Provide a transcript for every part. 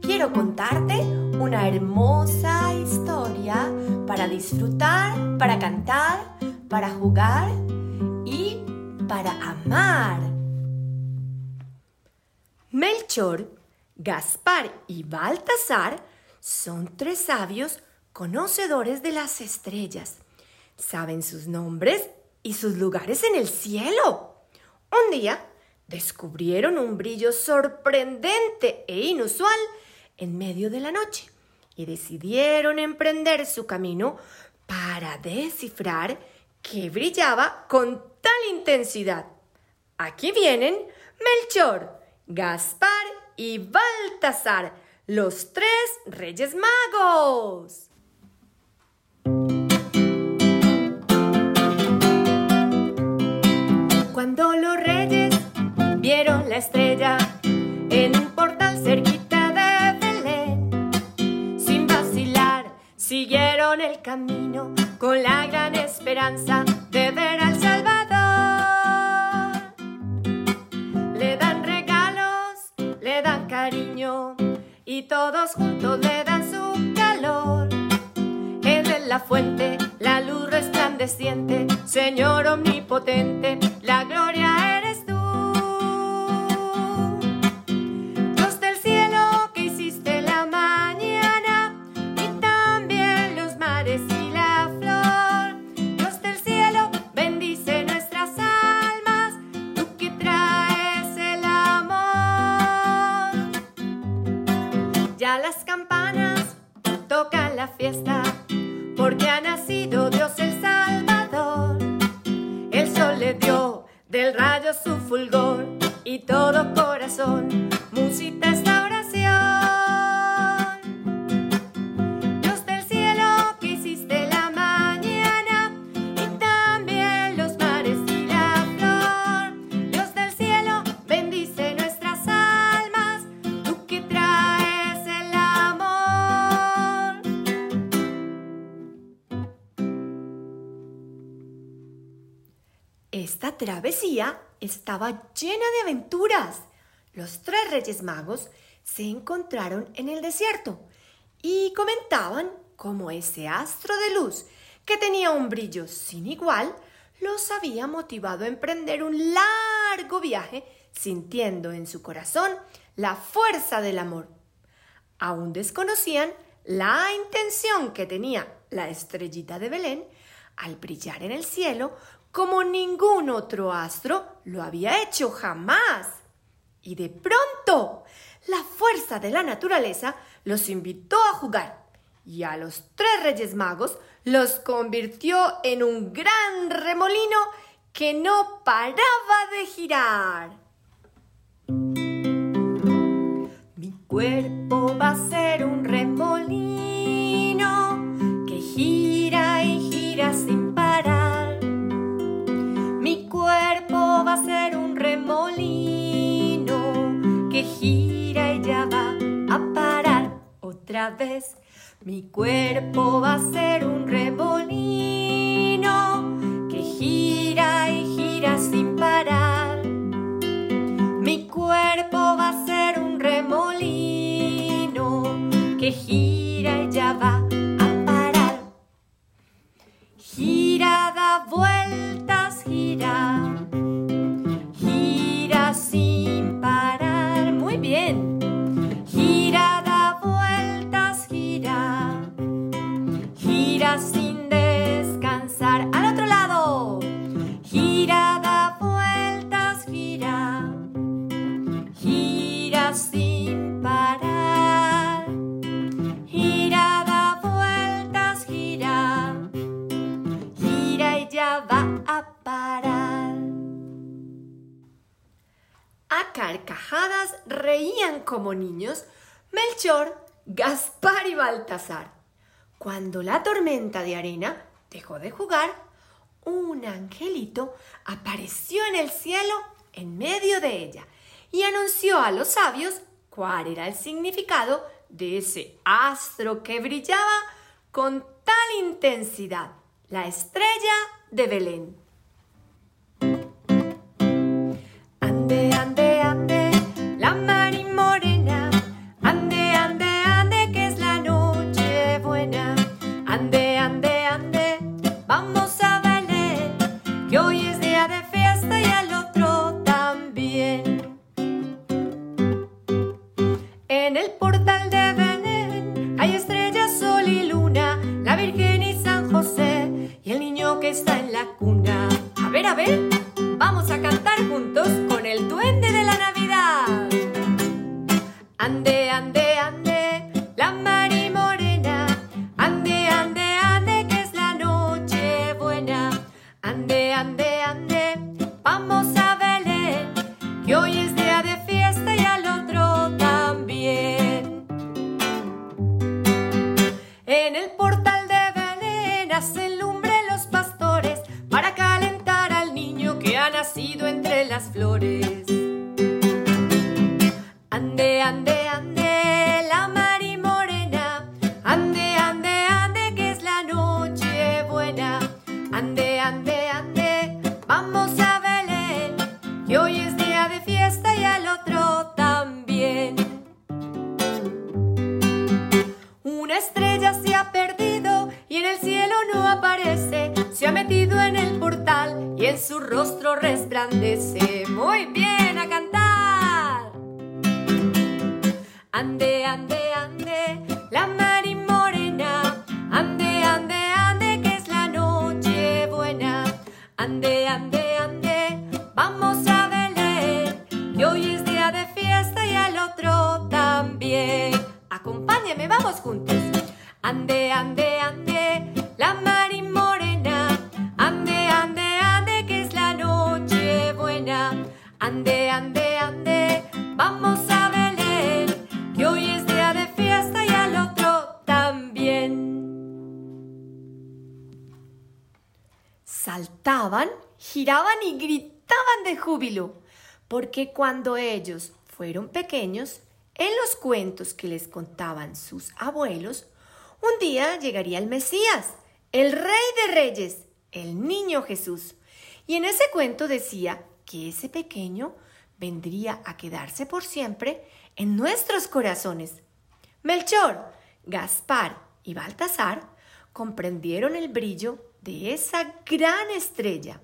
quiero contarte una hermosa historia para disfrutar, para cantar, para jugar y para amar. Melchor, Gaspar y Baltasar son tres sabios conocedores de las estrellas. Saben sus nombres y sus lugares en el cielo. Un día descubrieron un brillo sorprendente e inusual en medio de la noche y decidieron emprender su camino para descifrar qué brillaba con tal intensidad. Aquí vienen Melchor, Gaspar y Baltasar, los tres Reyes Magos. Camino con la gran esperanza de ver al Salvador. Le dan regalos, le dan cariño y todos juntos le dan su calor. Él es la fuente, la luz resplandeciente, Señor omnipotente, la gloria eres Las campanas tocan la fiesta porque ha nacido Dios el Salvador. El sol le dio del rayo su fulgor travesía estaba llena de aventuras. Los tres reyes magos se encontraron en el desierto y comentaban cómo ese astro de luz, que tenía un brillo sin igual, los había motivado a emprender un largo viaje, sintiendo en su corazón la fuerza del amor. Aún desconocían la intención que tenía la estrellita de Belén al brillar en el cielo como ningún otro astro lo había hecho jamás. Y de pronto, la fuerza de la naturaleza los invitó a jugar y a los tres reyes magos los convirtió en un gran remolino que no paraba de girar. Mi cuerpo va a ser un remolino vez. Mi cuerpo va a ser un remolino Ya va a parar. A carcajadas reían como niños Melchor, Gaspar y Baltasar. Cuando la tormenta de arena dejó de jugar, un angelito apareció en el cielo en medio de ella y anunció a los sabios cuál era el significado de ese astro que brillaba con tal intensidad, la estrella de Belén. Ande, ande, ande, la Mari Morena. Ande, ande, ande, que es la noche buena. Ande, ande, ande, vamos a Belén, que hoy es día de fiesta y al otro también. En el portal de Belén hacen lumbre los pastores para calentar al niño que ha nacido entre las flores. Rostro resplandece. Muy bien, a cantar. Ande, ande, ande, la Mari Morena. Ande, ande, ande, que es la noche buena. Ande, ande, ande, Giraban y gritaban de júbilo, porque cuando ellos fueron pequeños, en los cuentos que les contaban sus abuelos, un día llegaría el Mesías, el Rey de Reyes, el Niño Jesús. Y en ese cuento decía que ese pequeño vendría a quedarse por siempre en nuestros corazones. Melchor, Gaspar y Baltasar comprendieron el brillo de esa gran estrella.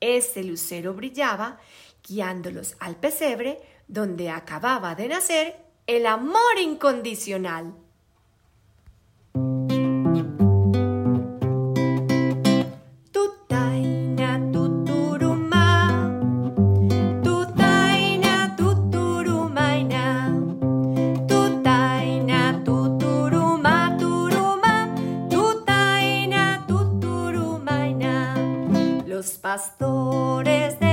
Ese lucero brillaba guiándolos al pesebre donde acababa de nacer el amor incondicional. Los pastores de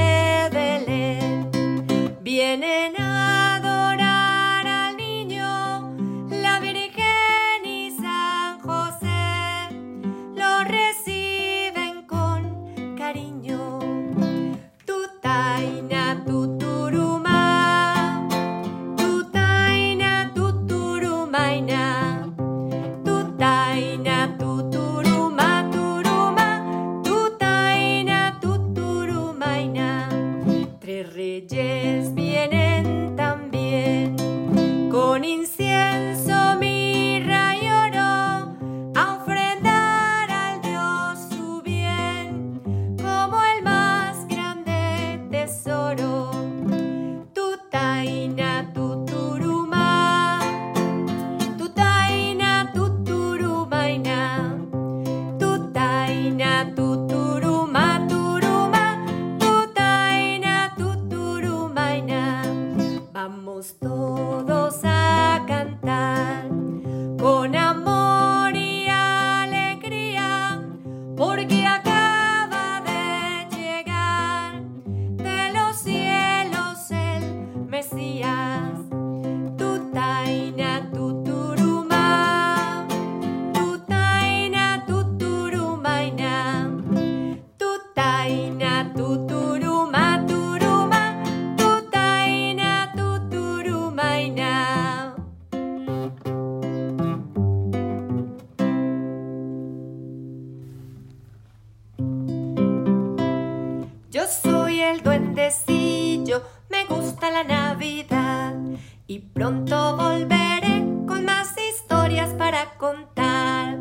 todos pronto volveré con más historias para contar.